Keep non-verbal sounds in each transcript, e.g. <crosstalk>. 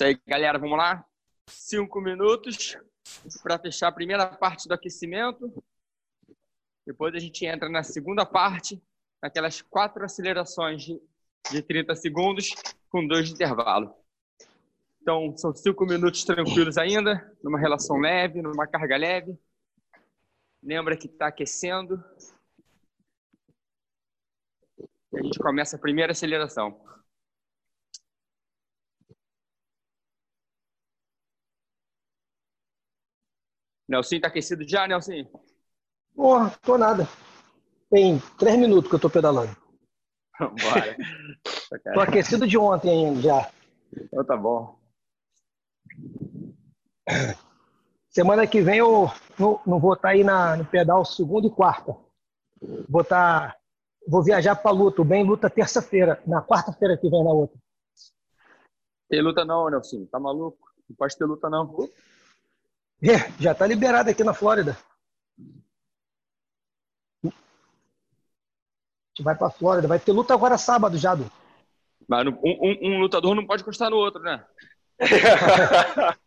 Isso aí, galera, vamos lá? Cinco minutos para fechar a primeira parte do aquecimento. Depois a gente entra na segunda parte, naquelas quatro acelerações de, de 30 segundos, com dois de intervalo. Então, são cinco minutos tranquilos ainda, numa relação leve, numa carga leve. Lembra que está aquecendo. E a gente começa a primeira aceleração. Nelson, está aquecido já, Nelson? Porra, tô nada. Tem três minutos que eu tô pedalando. Bora. <laughs> tô aquecido de ontem ainda já. Então tá bom. Semana que vem eu não, não vou estar tá aí na, no pedal segunda e quarta. Vou estar. Tá, vou viajar para luta. O bem luta terça-feira. Na quarta-feira que vem na outra. Tem luta não, Nelson. Tá maluco? Não pode ter luta não. É, já tá liberado aqui na Flórida. A gente vai pra Flórida. Vai ter luta agora sábado já, Du. Mas um, um, um lutador não pode encostar no outro, né? <laughs>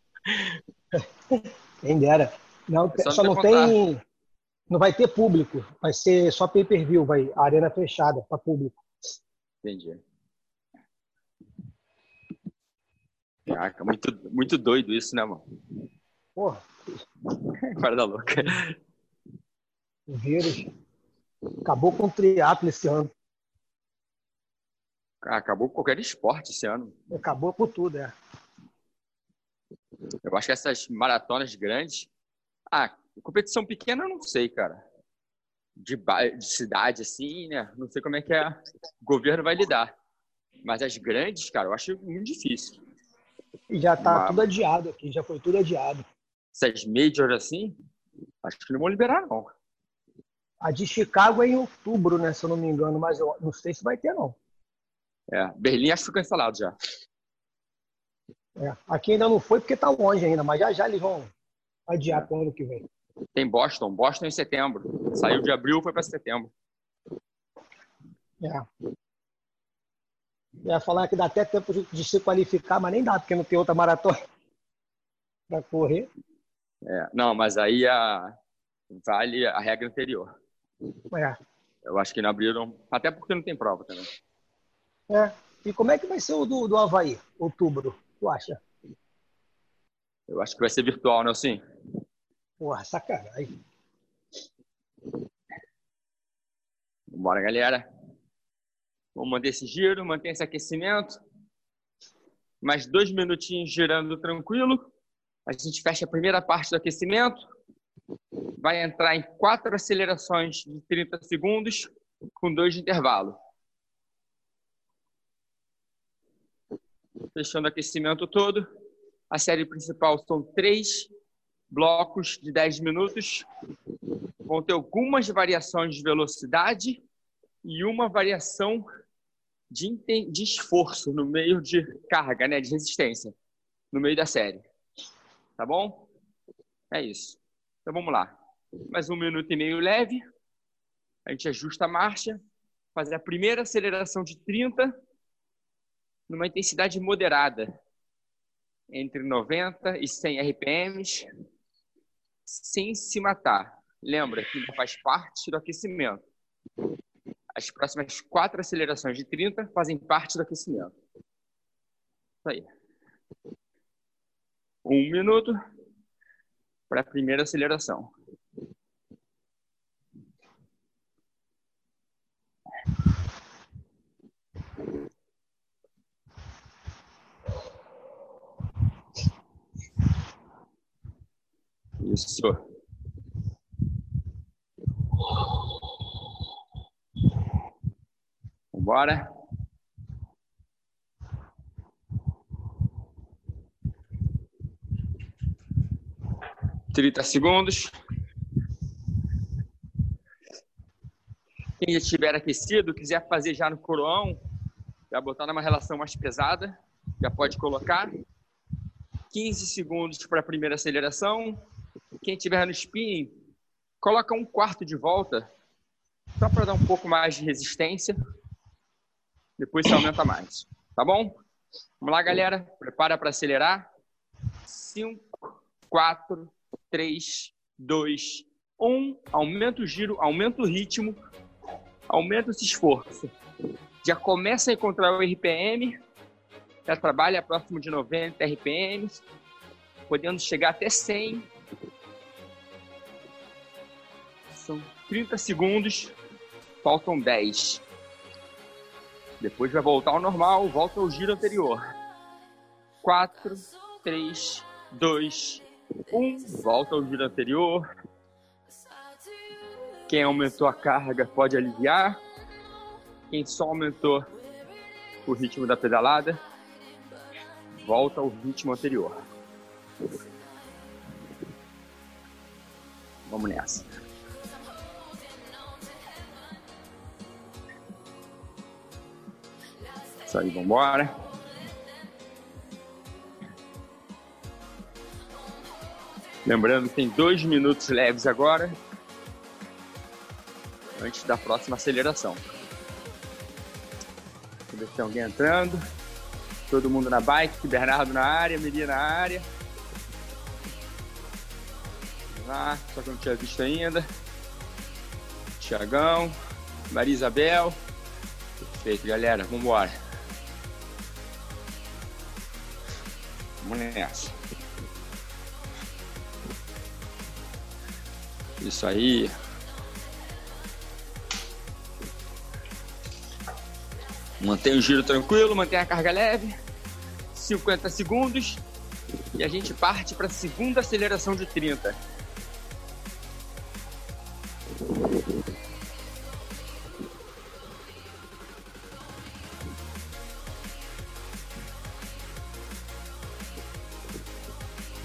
Quem dera. Não, só, só não tem. Não vai ter público. Vai ser só pay per view, vai. Arena fechada para público. Entendi. Caraca, muito, muito doido isso, né, mano? Porra. Guarda louca. O vírus acabou com o triatlo esse ano. Acabou com qualquer esporte esse ano. Acabou com tudo, é. Eu acho que essas maratonas grandes. Ah, competição pequena eu não sei, cara. De, de cidade, assim, né? Não sei como é que é, o governo vai lidar. Mas as grandes, cara, eu acho muito difícil. E já tá tudo adiado aqui, já foi tudo adiado. Essas majors assim, acho que não vão liberar, não. A de Chicago é em outubro, né? Se eu não me engano, mas eu não sei se vai ter, não. É, Berlim acho que foi cancelado já. É, aqui ainda não foi porque está longe ainda, mas já já eles vão adiar para o ano que vem. Tem Boston, Boston em setembro. Saiu de abril, foi para setembro. É. Eu ia falar que dá até tempo de se qualificar, mas nem dá, porque não tem outra maratona <laughs> para correr. É, não, mas aí a, vale a regra anterior. É. Eu acho que não abriram, até porque não tem prova também. É. E como é que vai ser o do, do Havaí, outubro? tu acha? Eu acho que vai ser virtual, né, sim? Porra, sacanagem. Bora, galera. Vamos manter esse giro, manter esse aquecimento. Mais dois minutinhos girando tranquilo. A gente fecha a primeira parte do aquecimento. Vai entrar em quatro acelerações de 30 segundos, com dois de intervalo. fechando o aquecimento todo. A série principal são três blocos de 10 minutos. Vão ter algumas variações de velocidade e uma variação de, de esforço no meio de carga, né, de resistência, no meio da série. Tá bom? É isso. Então vamos lá. Mais um minuto e meio leve. A gente ajusta a marcha. Fazer a primeira aceleração de 30 numa intensidade moderada, entre 90 e 100 RPMs, sem se matar. Lembra que faz parte do aquecimento. As próximas quatro acelerações de 30 fazem parte do aquecimento. Isso aí. Um minuto para a primeira aceleração. Isso. Vambora. Trinta segundos. Quem já estiver aquecido, quiser fazer já no coroão, já botar numa relação mais pesada, já pode colocar. 15 segundos para a primeira aceleração, quem tiver no spinning, coloca um quarto de volta, só para dar um pouco mais de resistência. Depois você aumenta mais, tá bom? Vamos lá, galera. Prepara para acelerar. 5, 4, 3, 2, 1. Aumenta o giro, aumenta o ritmo, aumenta esse esforço. Já começa a encontrar o RPM. Já trabalha próximo de 90 RPMs, podendo chegar até 100. São 30 segundos, faltam 10. Depois vai voltar ao normal, volta ao giro anterior. 4, 3, 2, 1. Volta ao giro anterior. Quem aumentou a carga pode aliviar. Quem só aumentou o ritmo da pedalada, volta ao ritmo anterior. Vamos nessa. Isso aí, vamos Lembrando que tem dois minutos leves agora, antes da próxima aceleração. Deixa eu ver se tem alguém entrando. Todo mundo na bike, Bernardo na área, Miri na área. Vamos lá, só que eu não tinha visto ainda. Tiagão, Maria Isabel. Perfeito, galera, vamos embora. Vamos nessa. Isso aí. Mantém o giro tranquilo, mantém a carga leve. 50 segundos. E a gente parte para a segunda aceleração de 30.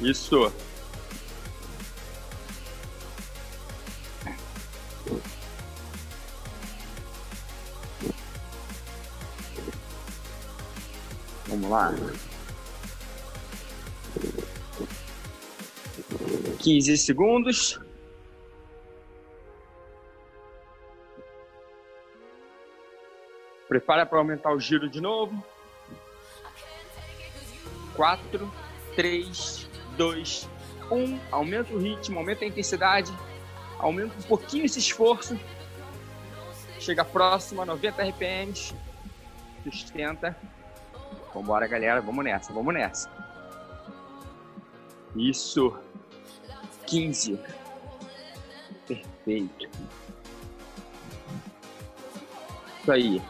Isso. 15 segundos. Prepara para aumentar o giro de novo. 4, 3, 2, 1. Aumenta o ritmo, aumenta a intensidade, aumenta um pouquinho esse esforço. Chega próximo a 90 RPMs. Sustenta. Vambora, galera. Vamos nessa, vamos nessa. Isso. 15. Perfeito. Isso aí.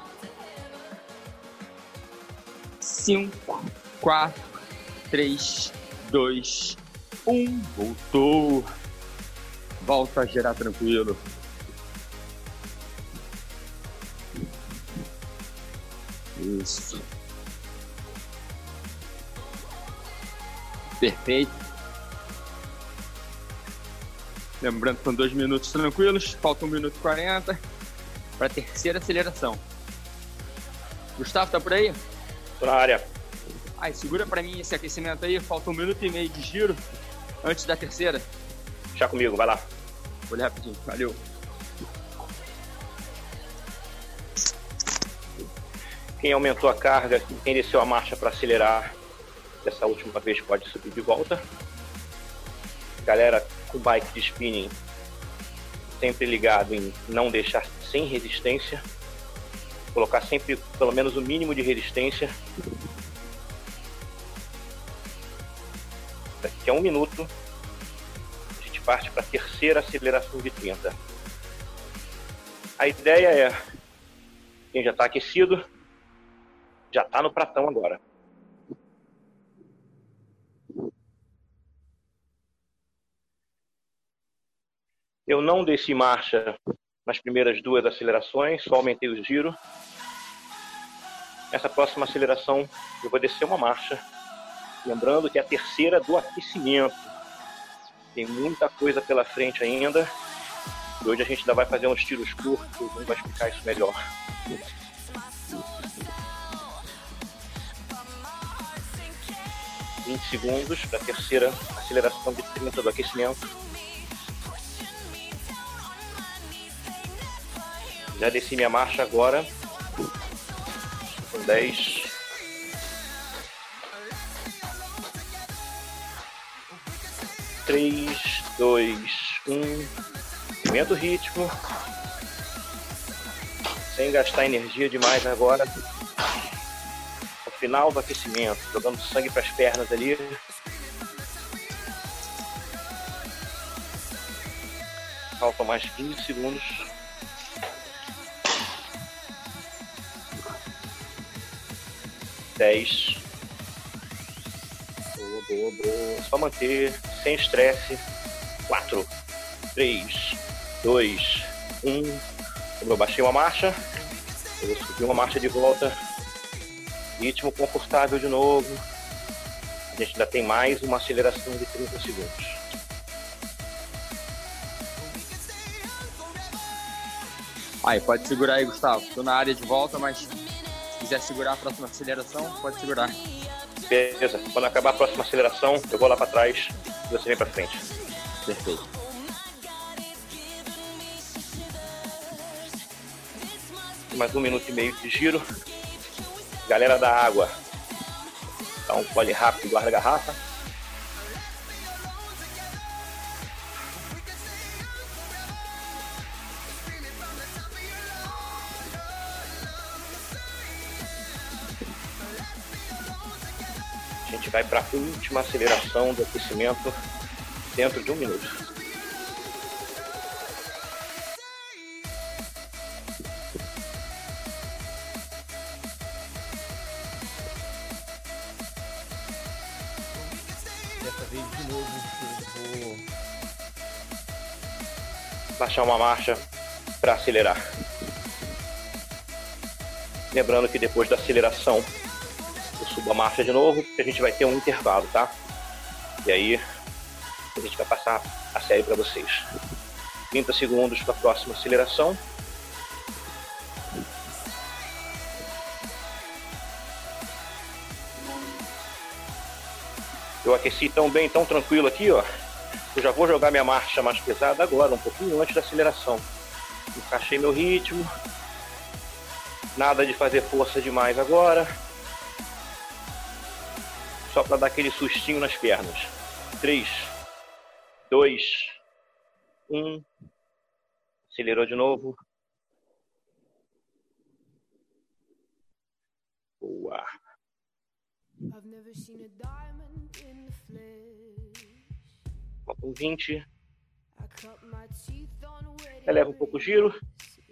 5, 4, 3, 2, 1. Voltou. Volta a girar tranquilo. Isso. Perfeito. Lembrando que são dois minutos tranquilos, falta um minuto e 40 para a terceira aceleração. Gustavo, tá por aí? Na área. Ai, segura para mim esse aquecimento aí, falta um minuto e meio de giro antes da terceira. Já comigo, vai lá. Ler rapidinho, valeu. Quem aumentou a carga, quem desceu a marcha para acelerar, dessa última vez pode subir de volta. Galera com bike de spinning, sempre ligado em não deixar sem resistência, colocar sempre pelo menos o mínimo de resistência. Daqui a um minuto, a gente parte para a terceira aceleração de 30. A ideia é, quem já está aquecido, já está no pratão agora. Eu não desci marcha nas primeiras duas acelerações, só aumentei o giro. Nessa próxima aceleração, eu vou descer uma marcha. Lembrando que é a terceira do aquecimento. Tem muita coisa pela frente ainda. E hoje a gente ainda vai fazer uns tiros curtos, vai explicar isso melhor. Segundos para a terceira aceleração de 30 do aquecimento. Já desci minha marcha agora. Com 10. Três, dois, um. Aumenta o ritmo. Sem gastar energia demais agora. No final do aquecimento, jogando sangue para as pernas ali. Faltam mais 15 segundos. Dez. Boa, boa, boa. Só manter, sem estresse. Quatro, três, dois, um. Como eu baixei uma marcha, eu vou subir uma marcha de volta. Ritmo confortável de novo. A gente ainda tem mais uma aceleração de 30 segundos. Aí, pode segurar aí, Gustavo. Tô na área de volta, mas quiser segurar a próxima aceleração, pode segurar. Beleza. Quando acabar a próxima aceleração, eu vou lá para trás e você vem para frente. Perfeito. Mais um minuto e meio de giro. Galera da água. Dá um pole rápido, guarda a garrafa. Gente vai para a última aceleração do aquecimento dentro de um minuto. Dessa vez de novo eu vou Baixar uma marcha para acelerar. Lembrando que depois da aceleração marcha de novo, a gente vai ter um intervalo, tá? E aí a gente vai passar a série para vocês. 30 segundos para a próxima aceleração. Eu aqueci tão bem, tão tranquilo aqui, ó. Eu já vou jogar minha marcha mais pesada agora, um pouquinho antes da aceleração. Encaixei meu ritmo. Nada de fazer força demais agora só para dar aquele sustinho nas pernas. 3, 2, 1. Acelerou de novo. Boa. Faltam 20. Eleva um pouco o giro.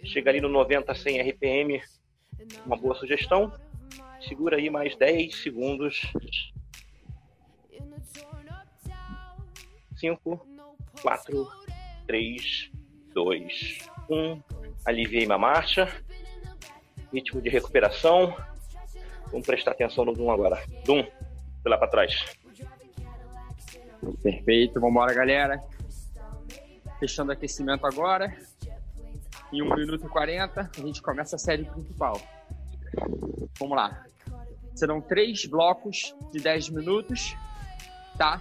Chega ali no 90 100 RPM. Uma boa sugestão. Segura aí mais 10 segundos 5, 4, 3, 2, 1. Aliviei minha marcha. Ritmo de recuperação. Vamos prestar atenção no Dum agora. Dum, lá para trás. Perfeito, vamos embora, galera. Fechando o aquecimento agora. Em 1 minuto e 40, a gente começa a série principal. Vamos lá. Serão três blocos de 10 minutos, tá?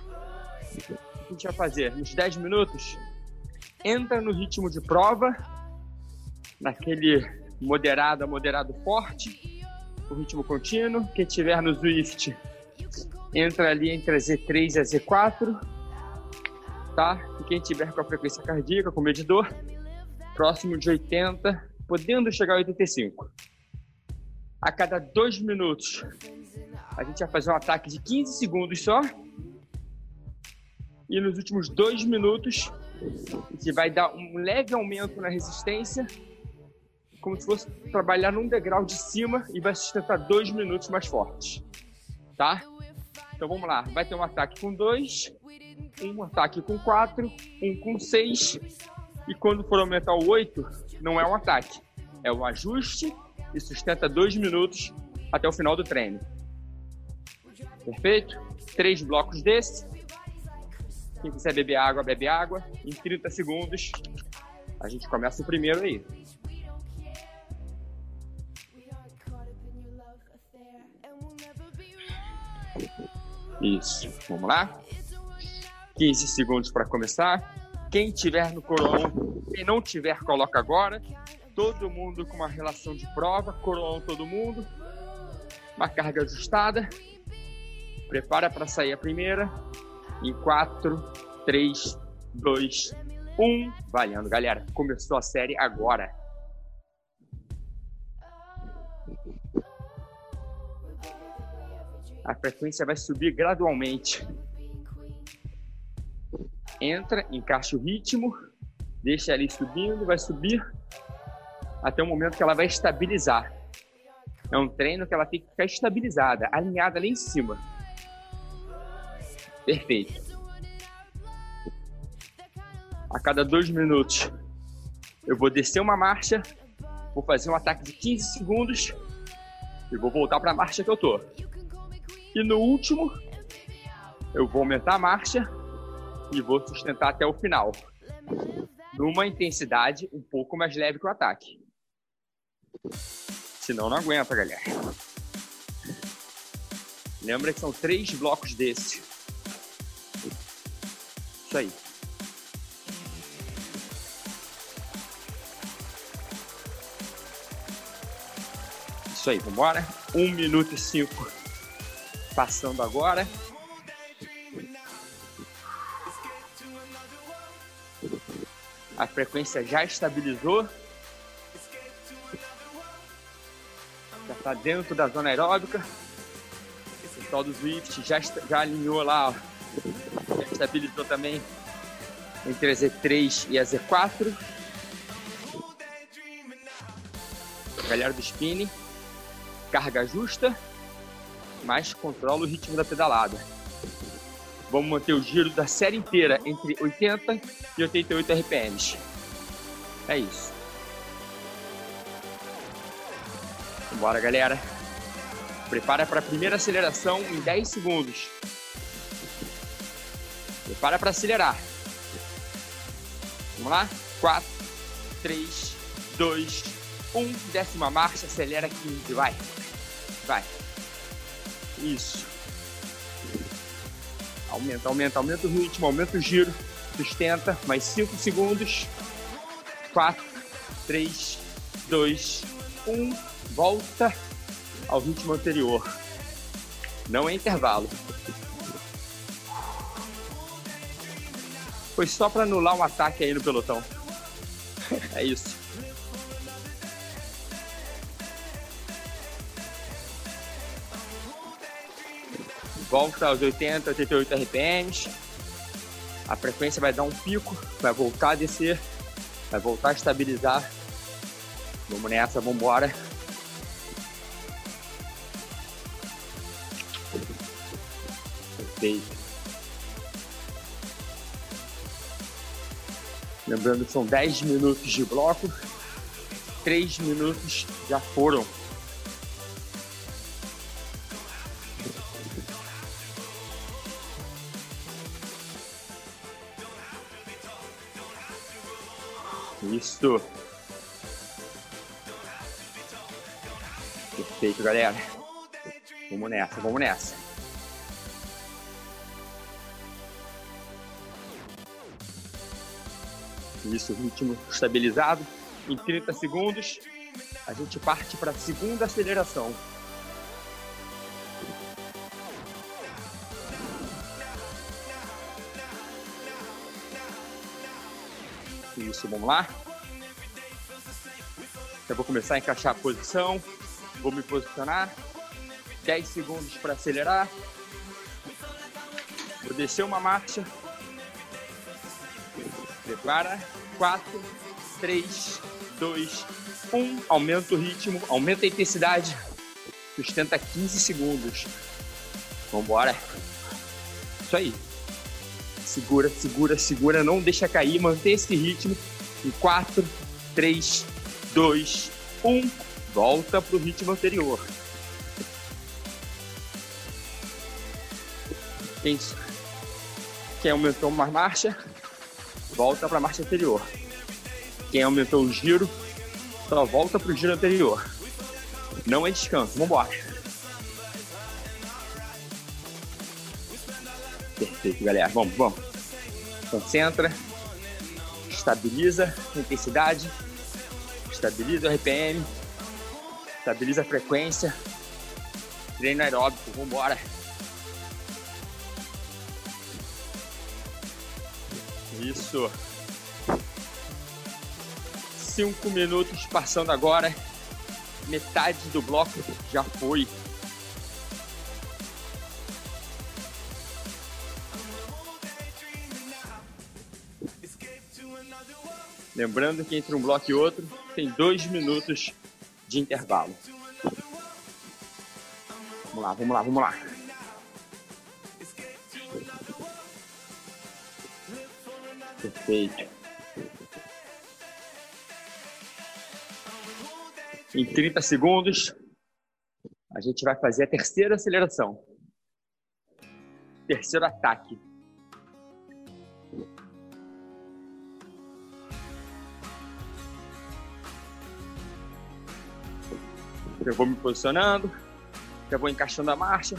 Que a gente vai fazer? Nos 10 minutos, entra no ritmo de prova, naquele moderado a moderado forte, o ritmo contínuo. Quem tiver no Zwift, entra ali entre a Z3 e a Z4, tá? E quem tiver com a frequência cardíaca, com o medidor, próximo de 80, podendo chegar a 85. A cada dois minutos, a gente vai fazer um ataque de 15 segundos só, e nos últimos dois minutos gente vai dar um leve aumento na resistência, como se fosse trabalhar num degrau de cima e vai sustentar dois minutos mais fortes, tá? Então vamos lá, vai ter um ataque com dois, um ataque com quatro, um com seis e quando for aumentar o oito, não é um ataque, é um ajuste e sustenta dois minutos até o final do treino. Perfeito? Três blocos desse quem quiser beber água, bebe água. Em 30 segundos, a gente começa o primeiro aí. Isso, vamos lá. 15 segundos para começar. Quem tiver no coroão, quem não tiver, coloca agora. Todo mundo com uma relação de prova, coroão todo mundo. Uma carga ajustada. Prepara para sair a primeira em 4, 3, 2, 1. Valendo, galera. Começou a série agora. A frequência vai subir gradualmente. Entra, encaixa o ritmo, deixa ali subindo, vai subir até o momento que ela vai estabilizar. É um treino que ela tem que ficar estabilizada, alinhada lá em cima. Perfeito. A cada dois minutos, eu vou descer uma marcha, vou fazer um ataque de 15 segundos e vou voltar para a marcha que eu tô. E no último, eu vou aumentar a marcha e vou sustentar até o final. Numa intensidade um pouco mais leve que o ataque. Senão não aguenta, galera. Lembra que são três blocos desse. Isso aí. Isso aí, vambora. Um minuto e cinco passando agora. A frequência já estabilizou. Já está dentro da zona aeróbica. O pessoal do Swift já, já alinhou lá, ó. Estabilizou também entre a Z3 e a Z4. Galera do spinning, carga justa mas controla o ritmo da pedalada. Vamos manter o giro da série inteira entre 80 e 88 RPMs. É isso. Bora, galera. Prepara para a primeira aceleração em 10 segundos. Prepara para acelerar. Vamos lá? 4, 3, 2, 1. Décima marcha, acelera 15. Vai. Vai. Isso. Aumenta, aumenta, aumenta o ritmo, aumenta o giro. Sustenta, mais 5 segundos. 4, 3, 2, 1. Volta ao ritmo anterior. Não é intervalo. Foi só para anular um ataque aí no pelotão. <laughs> É isso. volta aos 80, 88 RPMs. A frequência vai dar um pico, vai voltar a descer, vai voltar a estabilizar. Vamos nessa, vamos embora. Perfeito. Lembrando que são 10 minutos de bloco, 3 minutos já foram Isso. Perfeito, galera. Vamos nessa, vamos nessa. Isso, ritmo estabilizado. Em 30 segundos, a gente parte para a segunda aceleração. Isso, vamos lá? Eu vou começar a encaixar a posição. Vou me posicionar. 10 segundos para acelerar. Vou descer uma marcha. Prepara. 4, 3, 2, 1. Aumenta o ritmo, aumenta a intensidade. Sustenta 15 segundos. Vamos embora. Isso aí. Segura, segura, segura. Não deixa cair. Mantém esse ritmo. Em 4, 3, 2, 1. Volta para o ritmo anterior. Isso. Quem aumentou uma marcha, volta para a marcha anterior. Quem aumentou o giro, só volta para o giro anterior. Não é descanso. Vamos embora. Perfeito, galera. Vamos, vamos. Concentra. Estabiliza a intensidade estabiliza o RPM, estabiliza a frequência, treino aeróbico, vambora. Isso. Cinco minutos passando agora. Metade do bloco já foi. Lembrando que entre um bloco e outro tem dois minutos de intervalo. Vamos lá, vamos lá, vamos lá. Perfeito. Em 30 segundos, a gente vai fazer a terceira aceleração. Terceiro ataque. Eu vou me posicionando, já vou encaixando a marcha.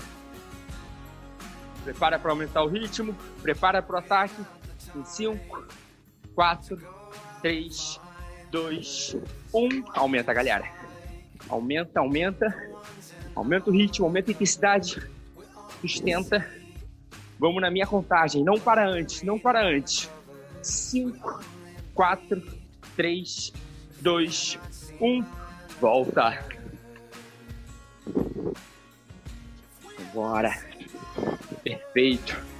Prepara para aumentar o ritmo, prepara para o ataque. Em 5, 4, 3, 2, 1. Aumenta, galera. Aumenta, aumenta. Aumenta o ritmo, aumenta a intensidade. Sustenta. Vamos na minha contagem. Não para antes, não para antes. 5, 4, 3, 2, 1. Volta. Bora. Perfeito.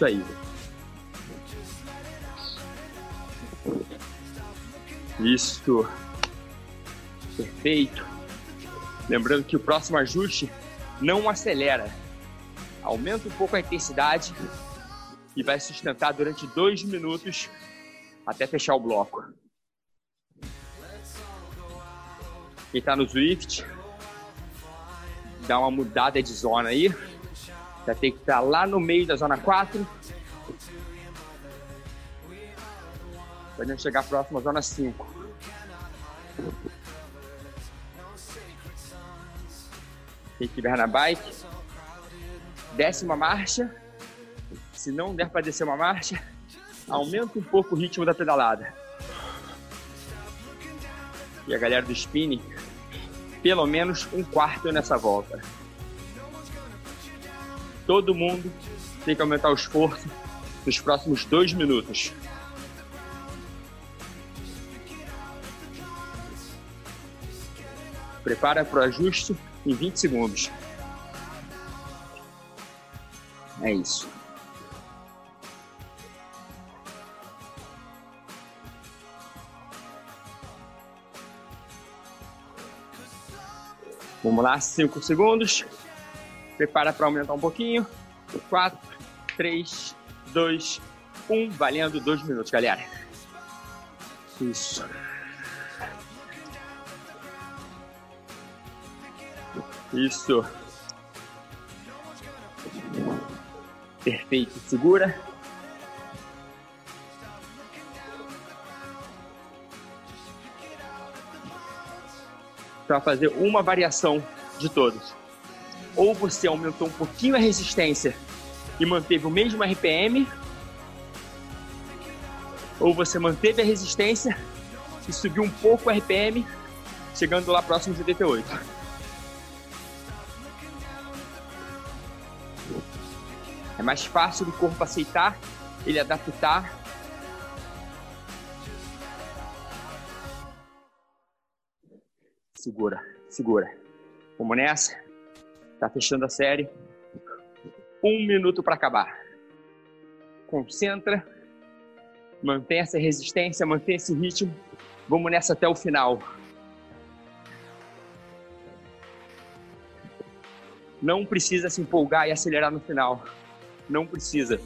Isso aí. Isso. Perfeito. Lembrando que o próximo ajuste não acelera. Aumenta um pouco a intensidade e vai sustentar durante dois minutos até fechar o bloco. Quem está no Swift, dá uma mudada de zona aí. Já tem que estar lá no meio da zona 4. Para chegar próximo à zona 5. Quem estiver na bike, décima marcha. Se não der para descer uma marcha, aumenta um pouco o ritmo da pedalada. E a galera do spinning, pelo menos um quarto nessa volta. Todo mundo tem que aumentar o esforço nos próximos dois minutos. Prepara para o ajuste em 20 segundos. É isso. Vamos lá, 5 segundos. Prepara para aumentar um pouquinho. 4, 3, 2, 1. Valendo 2 minutos, galera. Isso. Isso. Perfeito. Segura. Vai fazer uma variação de todos. Ou você aumentou um pouquinho a resistência e manteve o mesmo RPM, ou você manteve a resistência e subiu um pouco o RPM, chegando lá próximo de 88. É mais fácil do corpo aceitar, ele adaptar Segura, segura. Vamos nessa. Tá fechando a série. Um minuto para acabar. Concentra. Mantém essa resistência, mantém esse ritmo. Vamos nessa até o final. Não precisa se empolgar e acelerar no final. Não precisa.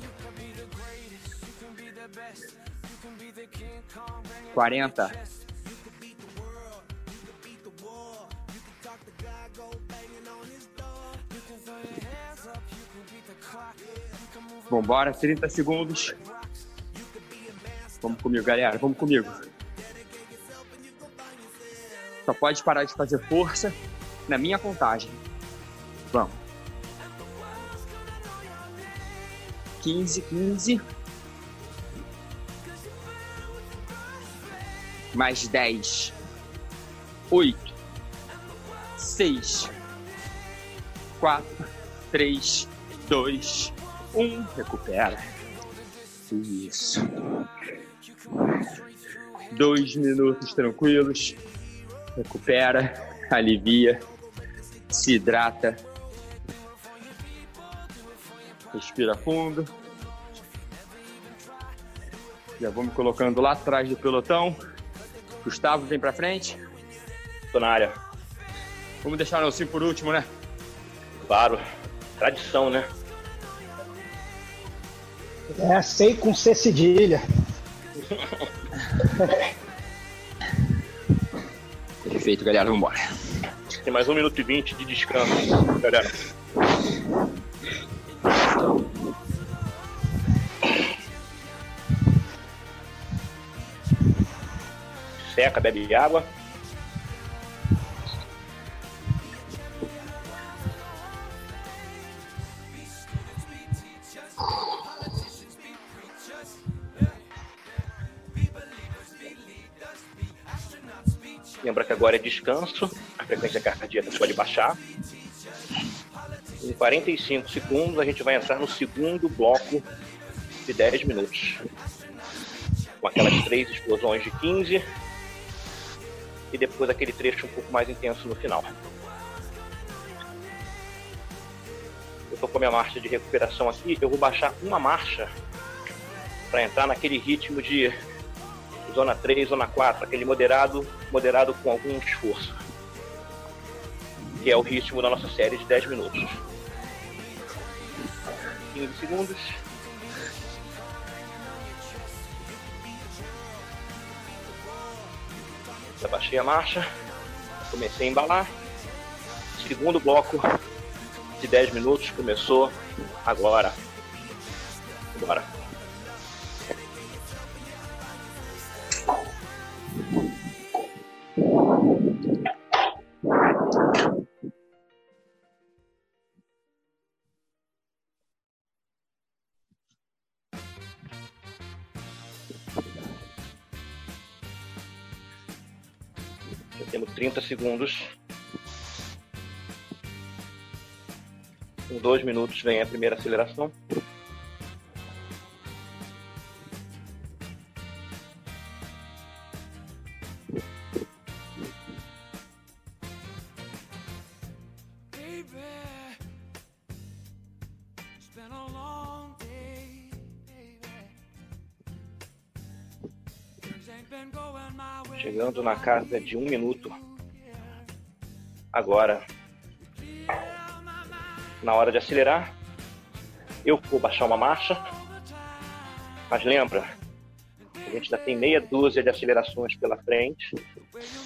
40, Vambora, 30 segundos. Vamos comigo, galera. Vamos comigo. Só pode parar de fazer força na minha contagem. Vamos. 15, 15. Mais 10. 8. 6. quatro, três, dois, um. Recupera. Isso. Dois minutos tranquilos. Recupera, alivia, se hidrata. Respira fundo. Já vou me colocando lá atrás do pelotão. Gustavo, vem pra frente. Tô na área. Vamos deixar o Nelson por último, né? Claro. Tradição, né? É, sei com C cedilha. Perfeito, galera. Vamos embora. Tem mais um minuto e vinte de descanso, galera. Seca, bebe água. Descanso, a frequência cardíaca pode baixar. Em 45 segundos, a gente vai entrar no segundo bloco de 10 minutos. Com aquelas três explosões de 15 e depois aquele trecho um pouco mais intenso no final. Eu estou com a minha marcha de recuperação aqui, eu vou baixar uma marcha para entrar naquele ritmo de zona 3, zona 4, aquele moderado, moderado com algum esforço. Que é o ritmo da nossa série de 10 minutos. 15 segundos. Abaixei a marcha. Comecei a embalar. Segundo bloco de 10 minutos começou agora. Bora. 30 segundos. Em dois minutos vem a primeira aceleração. Chegando na casa de um minuto. Agora, na hora de acelerar, eu vou baixar uma marcha. Mas lembra, a gente ainda tem meia dúzia de acelerações pela frente.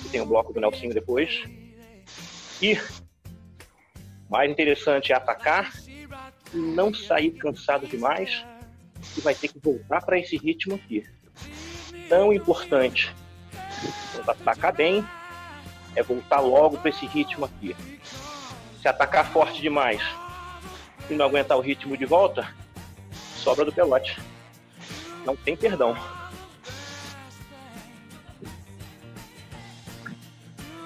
E tem o bloco do Nelsinho depois. E mais interessante é atacar e não sair cansado demais. E vai ter que voltar para esse ritmo aqui. Tão importante atacar bem é voltar logo para esse ritmo aqui. Se atacar forte demais e não aguentar o ritmo de volta, sobra do pelote. Não tem perdão.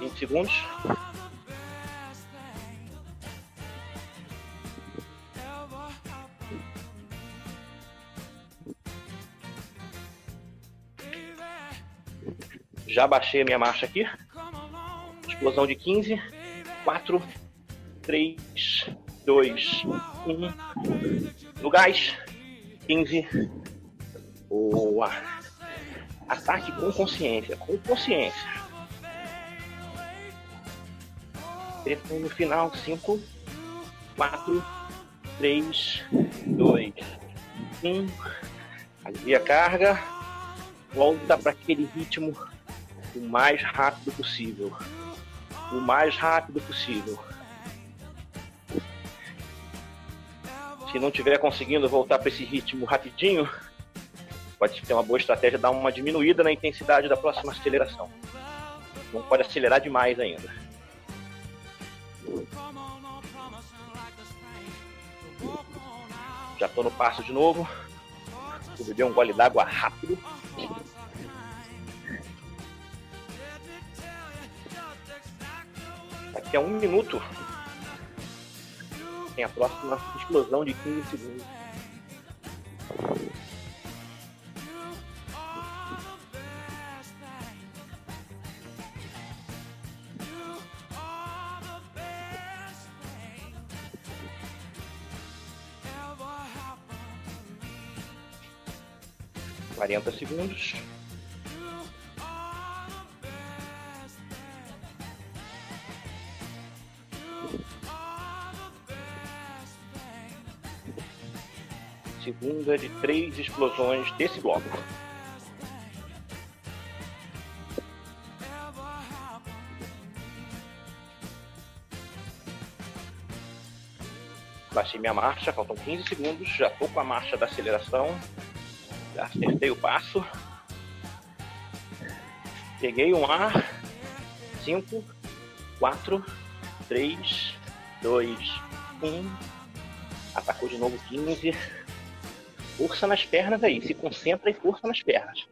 20 segundos. Já baixei a minha marcha aqui. Explosão de 15. 4, 3, 2, 1. No gás. 15. Boa. Ataque com consciência. Com consciência. No final. 5, 4, 3, 2, 1. Alivia a carga. Volta para aquele ritmo o mais rápido possível. O mais rápido possível. Se não estiver conseguindo voltar para esse ritmo rapidinho, pode ser uma boa estratégia dar uma diminuída na intensidade da próxima aceleração. Não pode acelerar demais ainda. Já estou no passo de novo. Vou beber um gole d'água rápido. Daqui a um minuto tem a próxima explosão de 15 segundos. are the Segunda de três explosões desse bloco. Baixei minha marcha, faltam 15 segundos. Já tô com a marcha da aceleração. Já acertei o passo. Peguei um ar. 5, 4, 3, 2, 1. Atacou de novo 15. Força nas pernas aí. Se concentra e força nas pernas.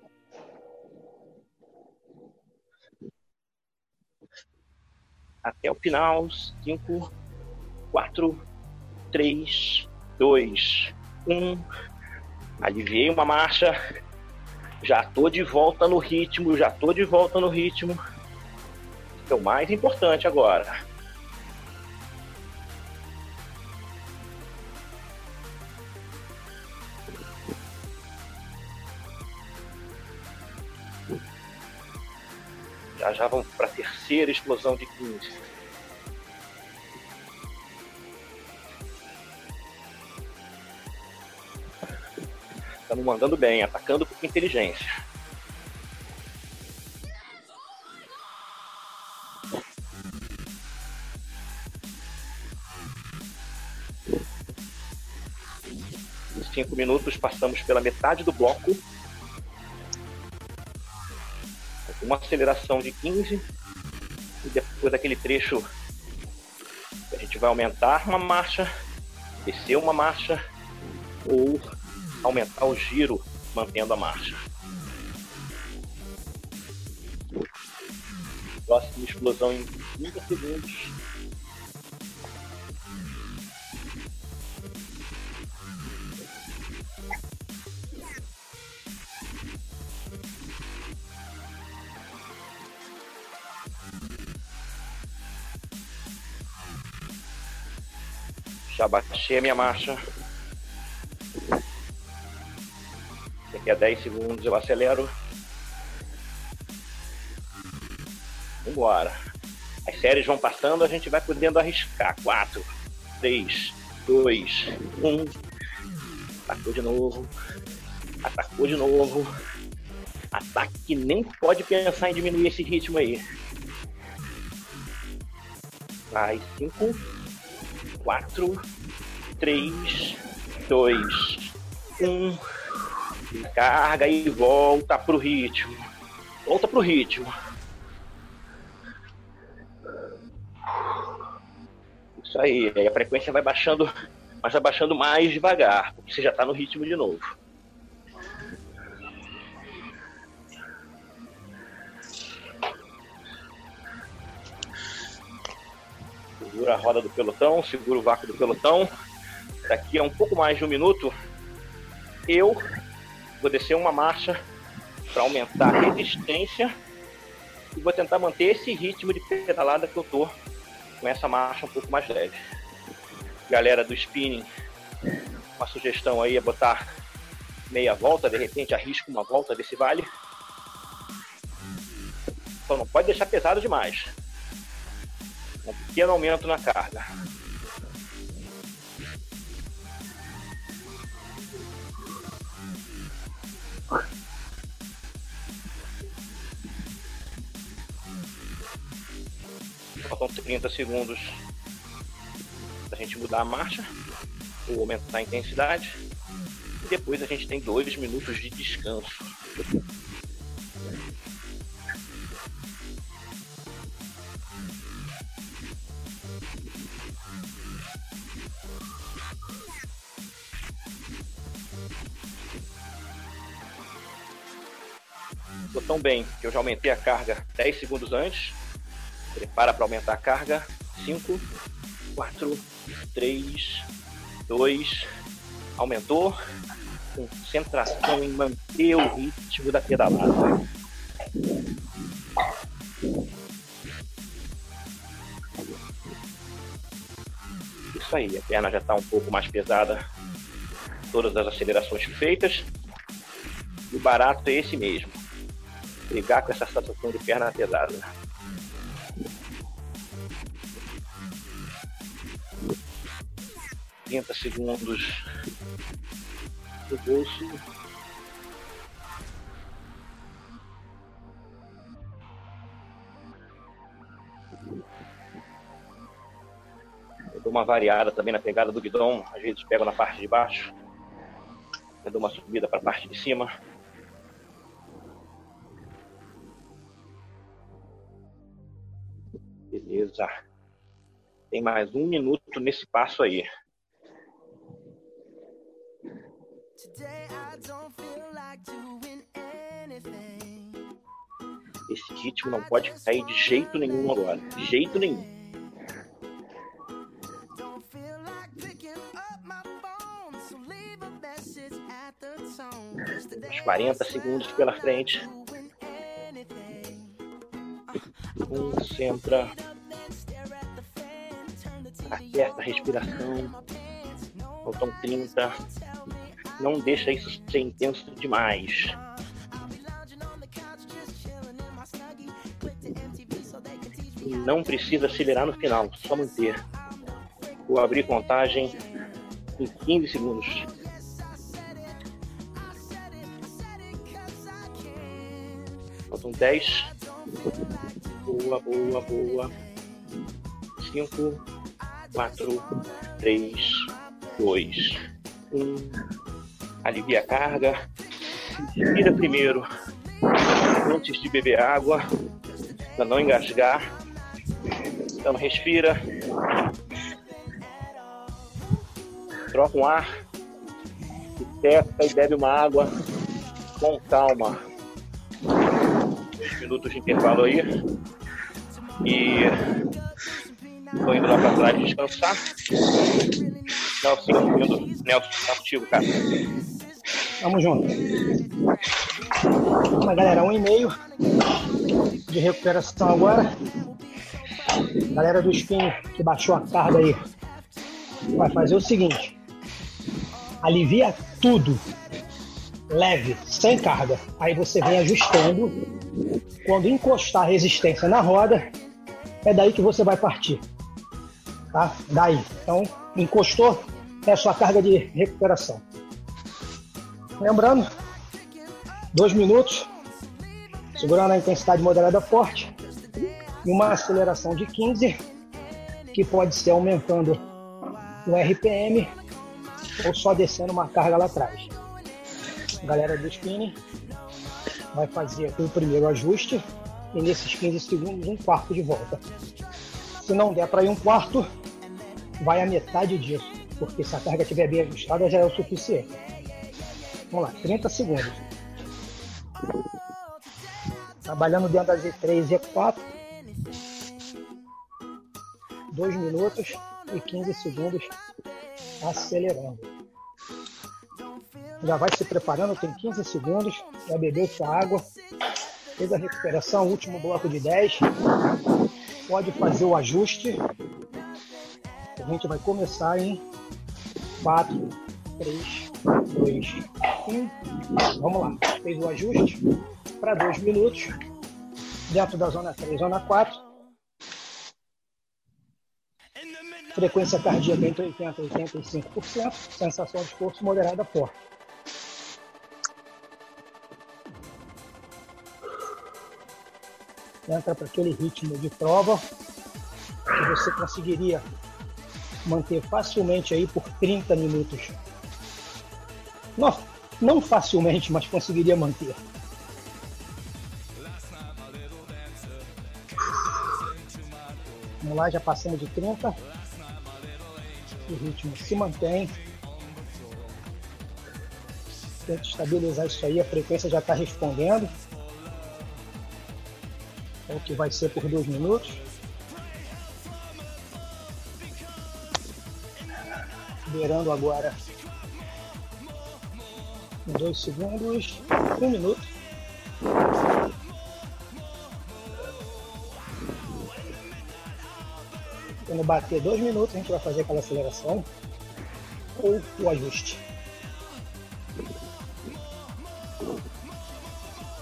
Até o final. 5, 4, 3, 2, 1. Aliviei uma marcha. Já tô de volta no ritmo, já tô de volta no ritmo. É o mais importante agora. Já vamos para a terceira explosão de 15. Estamos mandando bem, atacando com inteligência. Cinco minutos passamos pela metade do bloco. Uma aceleração de 15. E depois daquele trecho a gente vai aumentar uma marcha, descer uma marcha ou aumentar o giro mantendo a marcha. Próxima explosão em 30 segundos. Já baixei a minha marcha. Daqui a 10 segundos eu acelero. Vambora. As séries vão passando, a gente vai podendo arriscar. 4, 3, 2, 1. Atacou de novo. Atacou de novo. Ataque que nem pode pensar em diminuir esse ritmo aí. Vai, 5, 4, 3, 2, 1. Carga e volta pro ritmo. Volta pro ritmo. Isso aí. Aí a frequência vai baixando, mas vai baixando mais devagar, porque você já tá no ritmo de novo. Segura a roda do pelotão, segura o vácuo do pelotão. Daqui a um pouco mais de um minuto, eu vou descer uma marcha para aumentar a resistência e vou tentar manter esse ritmo de pedalada que eu tô com essa marcha um pouco mais leve. Galera do spinning, uma sugestão aí é botar meia volta, de repente arrisca uma volta desse vale. Então não pode deixar pesado demais. Pequeno aumento na carga. Faltam 30 segundos para a gente mudar a marcha ou aumentar a intensidade. E depois a gente tem dois minutos de descanso. Tão bem que eu já aumentei a carga 10 segundos antes. Prepara para aumentar a carga. 5, quatro, três, dois. Aumentou. Concentração em manter o ritmo da pedalada. Isso aí, a perna já está um pouco mais pesada. Todas as acelerações feitas. E o barato é esse mesmo. Brigar com essa sensação de perna pesada. Trinta segundos do bolso. Eu dou uma variada também na pegada do guidão, às vezes pego na parte de baixo. Eu dou uma subida para a parte de cima. Beleza. Tem mais um minuto nesse passo aí. Esse ritmo não pode cair de jeito nenhum agora. De jeito nenhum. Uns 40 segundos pela frente. Concentra. Turn the TV Aperta a respiração. Faltam 30. Não deixa isso ser intenso demais. Não precisa acelerar no final, só manter. Vou abrir contagem em 15 segundos. Faltam 10. Boa, boa, boa. 5, 4, 3, 2, 1. Alivia a carga. Respira primeiro. Antes de beber água. Para não engasgar. Então respira. Troca um ar. E e bebe uma água com calma. Uns minutos de intervalo aí. E tô indo lá pra trás descansar. Nelson, indo. Nelson, tá contigo, cara. Tamo junto. Mas galera, um e meio de recuperação agora. Galera do spin que baixou a carga aí, vai fazer o seguinte: alivia tudo, leve, sem carga. Aí você vem ajustando. Quando encostar a resistência na roda, é daí que você vai partir. Tá? Daí. Então, encostou, é a sua carga de recuperação. Lembrando, dois minutos, segurando a intensidade moderada forte e uma aceleração de 15, que pode ser aumentando o RPM ou só descendo uma carga lá atrás. Galera do spinning vai fazer o primeiro ajuste e nesses 15 segundos um quarto de volta. Se não der para ir um quarto, vai a metade disso, porque se a carga estiver bem ajustada já é o suficiente. Vamos lá, 30 segundos. Trabalhando dentro da Z3 e Z4. 2 minutos e 15 segundos acelerando. Já vai se preparando, tem 15 segundos. Já bebeu sua água. Fez a recuperação, último bloco de 10. Pode fazer o ajuste. Gente vai começar em 4, 3, 2, 1. Vamos lá. Fez o ajuste para 2 minutos. Dentro da zona 3, zona 4. Frequência cardíaca entre 80% e 85%. Sensação de esforço moderada forte. Entra para aquele ritmo de prova que você conseguiria manter facilmente aí por 30 minutos. Não, não facilmente, mas conseguiria manter. Vamos lá, já passamos de 30. O ritmo se mantém. Tenta estabilizar isso aí, a frequência já está respondendo. É o que vai ser por dois minutos. Beirando agora dois segundos, um minuto. Quando bater dois minutos, a gente vai fazer aquela aceleração ou o ajuste.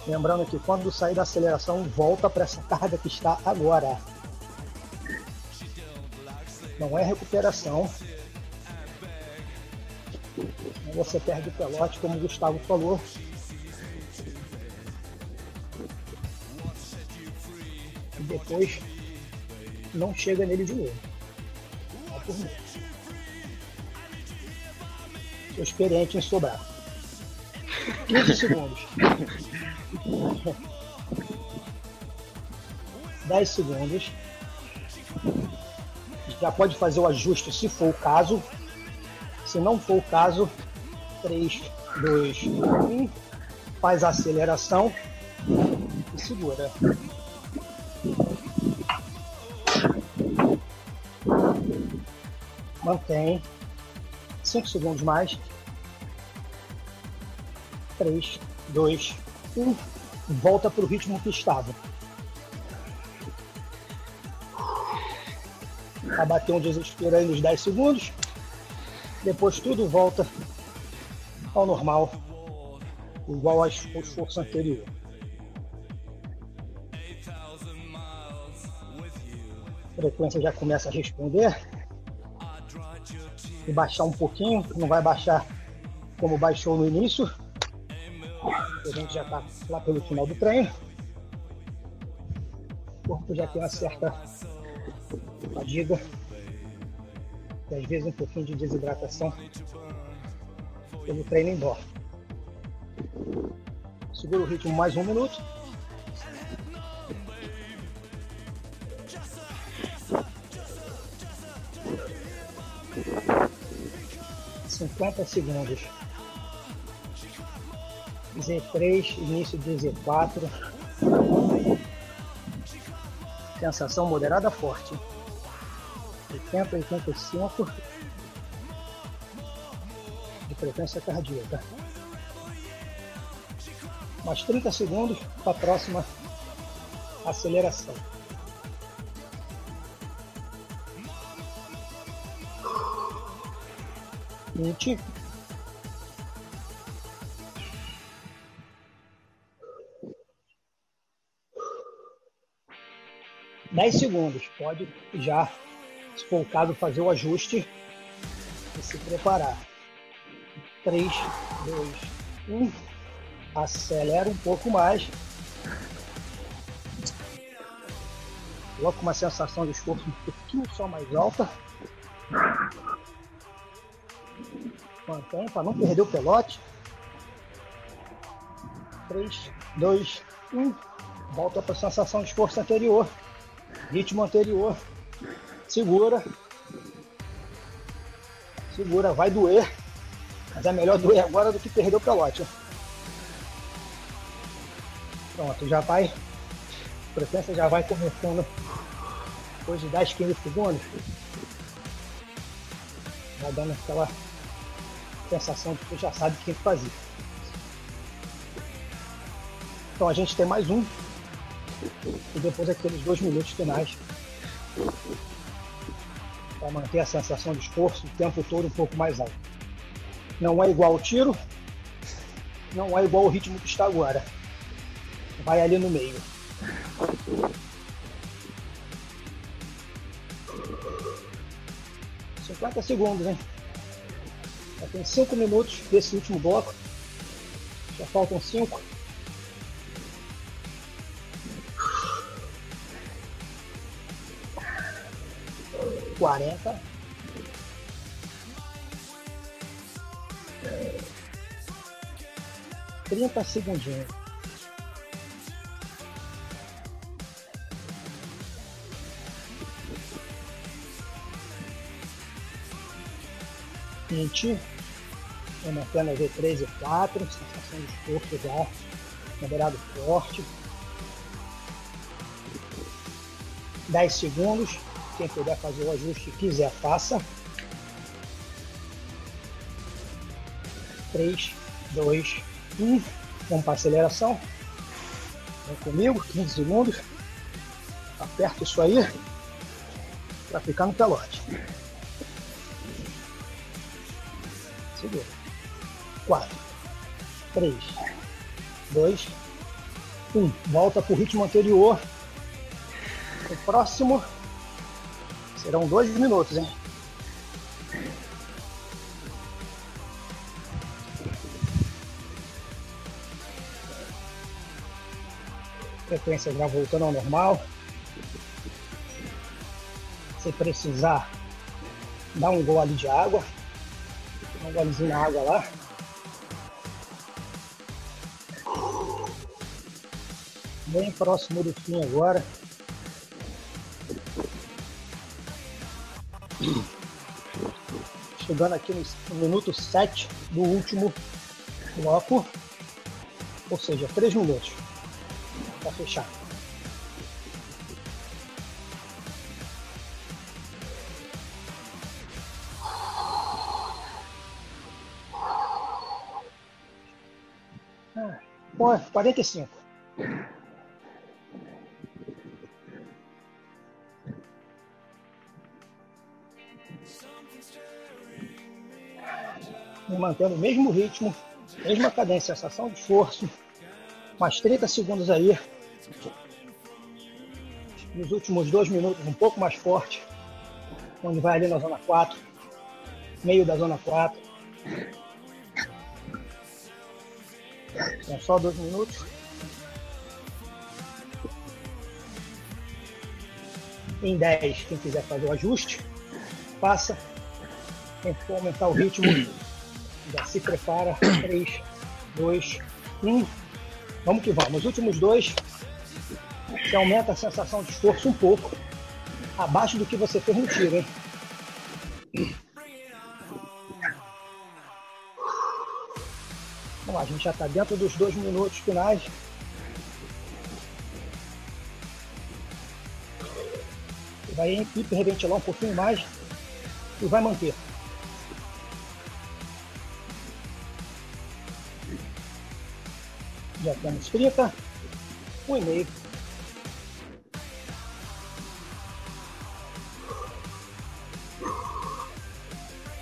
Lembrando que quando sair da aceleração, volta para essa carga que está agora. Não é recuperação. Você perde o pelote, como o Gustavo falou. E depois não chega nele de novo. Vai por mim. Sou experiente em sobrar. 15 segundos. 10 segundos. Já pode fazer o ajuste se for o caso. Se não for o caso, 3, 2, 1. Faz a aceleração e segura. Mantém. 5 segundos mais. 3, 2, 1. Volta para o ritmo que estava. Vai bater um desespero aí nos 10 segundos. Depois tudo volta ao normal, igual ao esforço anterior. A frequência já começa a responder. E baixar um pouquinho, não vai baixar como baixou no início. A gente já está lá pelo final do treino. O corpo já tem uma certa fadiga e às vezes um pouquinho de desidratação pelo treino indoor. Segura o ritmo mais um minuto. Cinquenta segundos. Z3, início do Z4. Sensação moderada forte. 80, 85 de frequência cardíaca. Mais 30 segundos para a próxima aceleração. Vinte. Dez segundos. Pode já se for o caso, fazer o ajuste e se preparar. 3, 2, 1. Acelera um pouco mais. Coloca uma sensação de esforço um pouquinho só mais alta. Mantém para não perder o pelote. 3, 2, 1. Volta para a sensação de esforço anterior. Ritmo anterior. Segura. Segura, vai doer. Mas é melhor doer agora do que perder o pelote. Pronto, já vai. A frequência já vai começando depois de 10, 15 segundos. Vai dando aquela sensação de que já sabe o que fazer. Então a gente tem mais um. E depois aqueles dois minutos finais para manter a sensação de esforço o tempo todo um pouco mais alto. Não é igual ao tiro, não é igual ao ritmo que está agora. Vai ali no meio. Cinquenta segundos, hein? Já tem cinco minutos desse último bloco. Já faltam cinco. Quarenta. Trinta segundinhos. Vinte. Aumentando a V3 e 4. Sensação de esforço já. Moderado forte. 10 segundos. Quem puder fazer o ajuste quiser, faça. 3, 2, 1. Vamos para a aceleração. Vem comigo, 15 segundos. Aperta isso aí para ficar no pelote. Segura. 4, 3, 2, 1. Volta para o ritmo anterior. O próximo serão dois minutos, hein? Frequência já voltando ao normal. Se precisar, dá um gole de água. Um golezinho na água lá. Bem próximo do fim agora. Chegando aqui no, minuto 7 do último bloco. Ou seja, 3 minutos para fechar. Ah, pô, 45. Mantendo o mesmo ritmo, mesma cadência, sensação de esforço. Mais 30 segundos aí. Nos últimos dois minutos, um pouco mais forte. Onde vai ali na zona 4. Meio da zona 4. São só dois minutos. Em 10, quem quiser fazer o ajuste, passa. Quem for aumentar o ritmo, já se prepara. 3, 2, 1. Vamos que vamos. Os últimos dois, você aumenta a sensação de esforço um pouco, abaixo do que você fez no tiro, hein? Vamos lá, a gente já está dentro dos dois minutos finais. Vai hiperventilar um pouquinho mais e vai manter. Já temos 30, um e meio.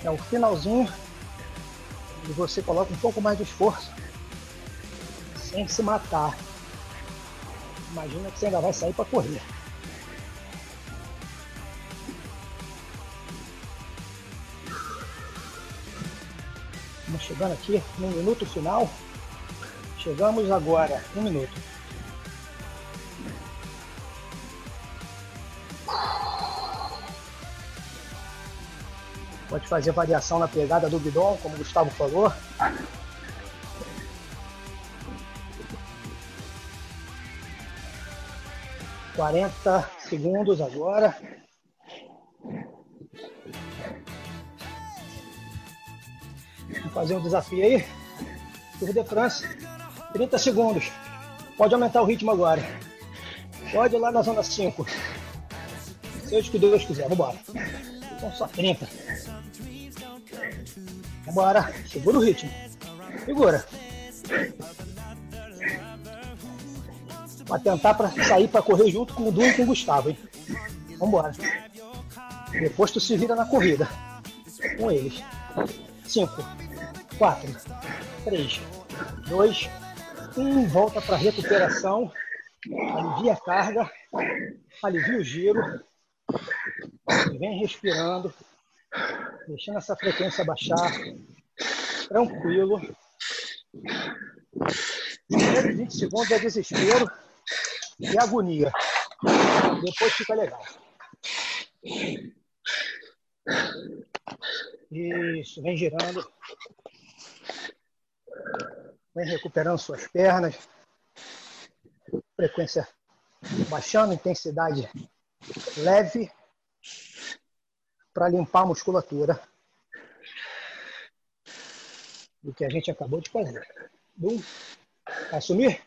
É o finalzinho e você coloca um pouco mais de esforço sem se matar. Imagina que você ainda vai sair para correr. Estamos chegando aqui no minuto final. Chegamos agora, um minuto. Pode fazer variação na pegada do bidon, como o Gustavo falou. Quarenta segundos agora. Vamos fazer um desafio aí. Tour de France. 30 segundos. Pode aumentar o ritmo agora. Pode ir lá na zona 5. Seja o que Deus quiser. Vambora. São só 30. Vambora. Segura o ritmo. Segura. Vai tentar pra sair para correr junto com o Du e com o Gustavo, hein? Vambora. Depois tu se vira na corrida. Com eles. 5, 4, 3, 2, 1. Volta para recuperação. Alivia a carga. Alivia o giro. Vem respirando. Deixando essa frequência baixar. Tranquilo. Primeiros 20 segundos é desespero e agonia. Depois fica legal. Isso, vem girando. Vem recuperando suas pernas. Frequência baixando, intensidade leve para limpar a musculatura do que a gente acabou de fazer. Bum. Assumir?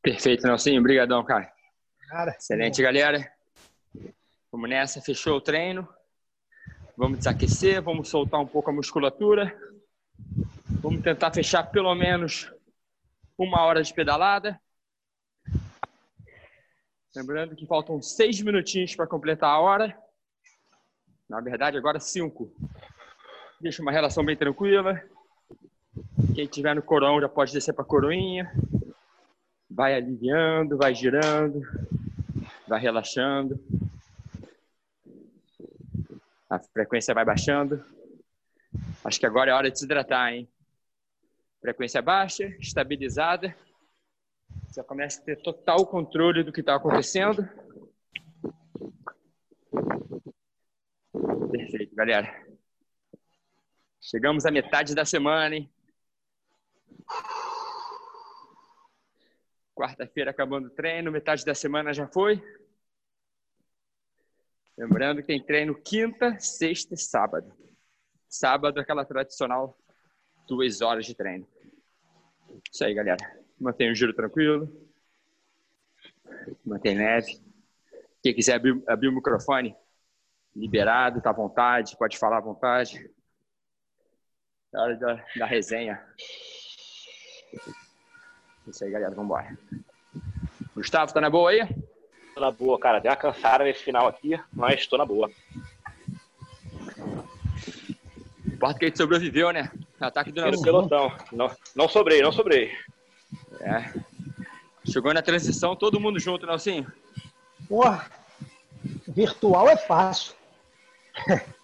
Perfeito, Nelsinho. Obrigadão, cara. Cara, Excelente, galera. Vamos nessa. Fechou o treino. Vamos desaquecer, vamos soltar um pouco a musculatura. Vamos tentar fechar pelo menos uma hora de pedalada. Lembrando que faltam seis minutinhos para completar a hora. Na verdade, agora cinco. Deixa uma relação bem tranquila. Quem tiver no corão já pode descer para a coroinha. Vai aliviando, vai girando, vai relaxando. A frequência vai baixando. Acho que agora é hora de se hidratar, hein? Frequência baixa, estabilizada. Você começa a ter total controle do que está acontecendo. Perfeito, galera. Chegamos à metade da semana, hein? Quarta-feira acabando o treino, metade da semana já foi. Lembrando que tem treino quinta, sexta e sábado. Sábado, aquela tradicional duas horas de treino. Isso aí, galera. Mantenha o giro tranquilo. Mantém leve. Quem quiser abrir, abrir o microfone, liberado, tá à vontade, pode falar à vontade. É hora da, da resenha. Isso aí, galera. Vamos embora. Gustavo, tá na boa aí? Tô na boa, cara. Deu uma cansada nesse final aqui, mas tô na boa. Importa que a gente sobreviveu, né? Ataque do Pelo pelotão. Não, não sobrei, não sobrei. É. Chegou na transição, todo mundo junto, Nelsinho. Porra, virtual é fácil. <laughs>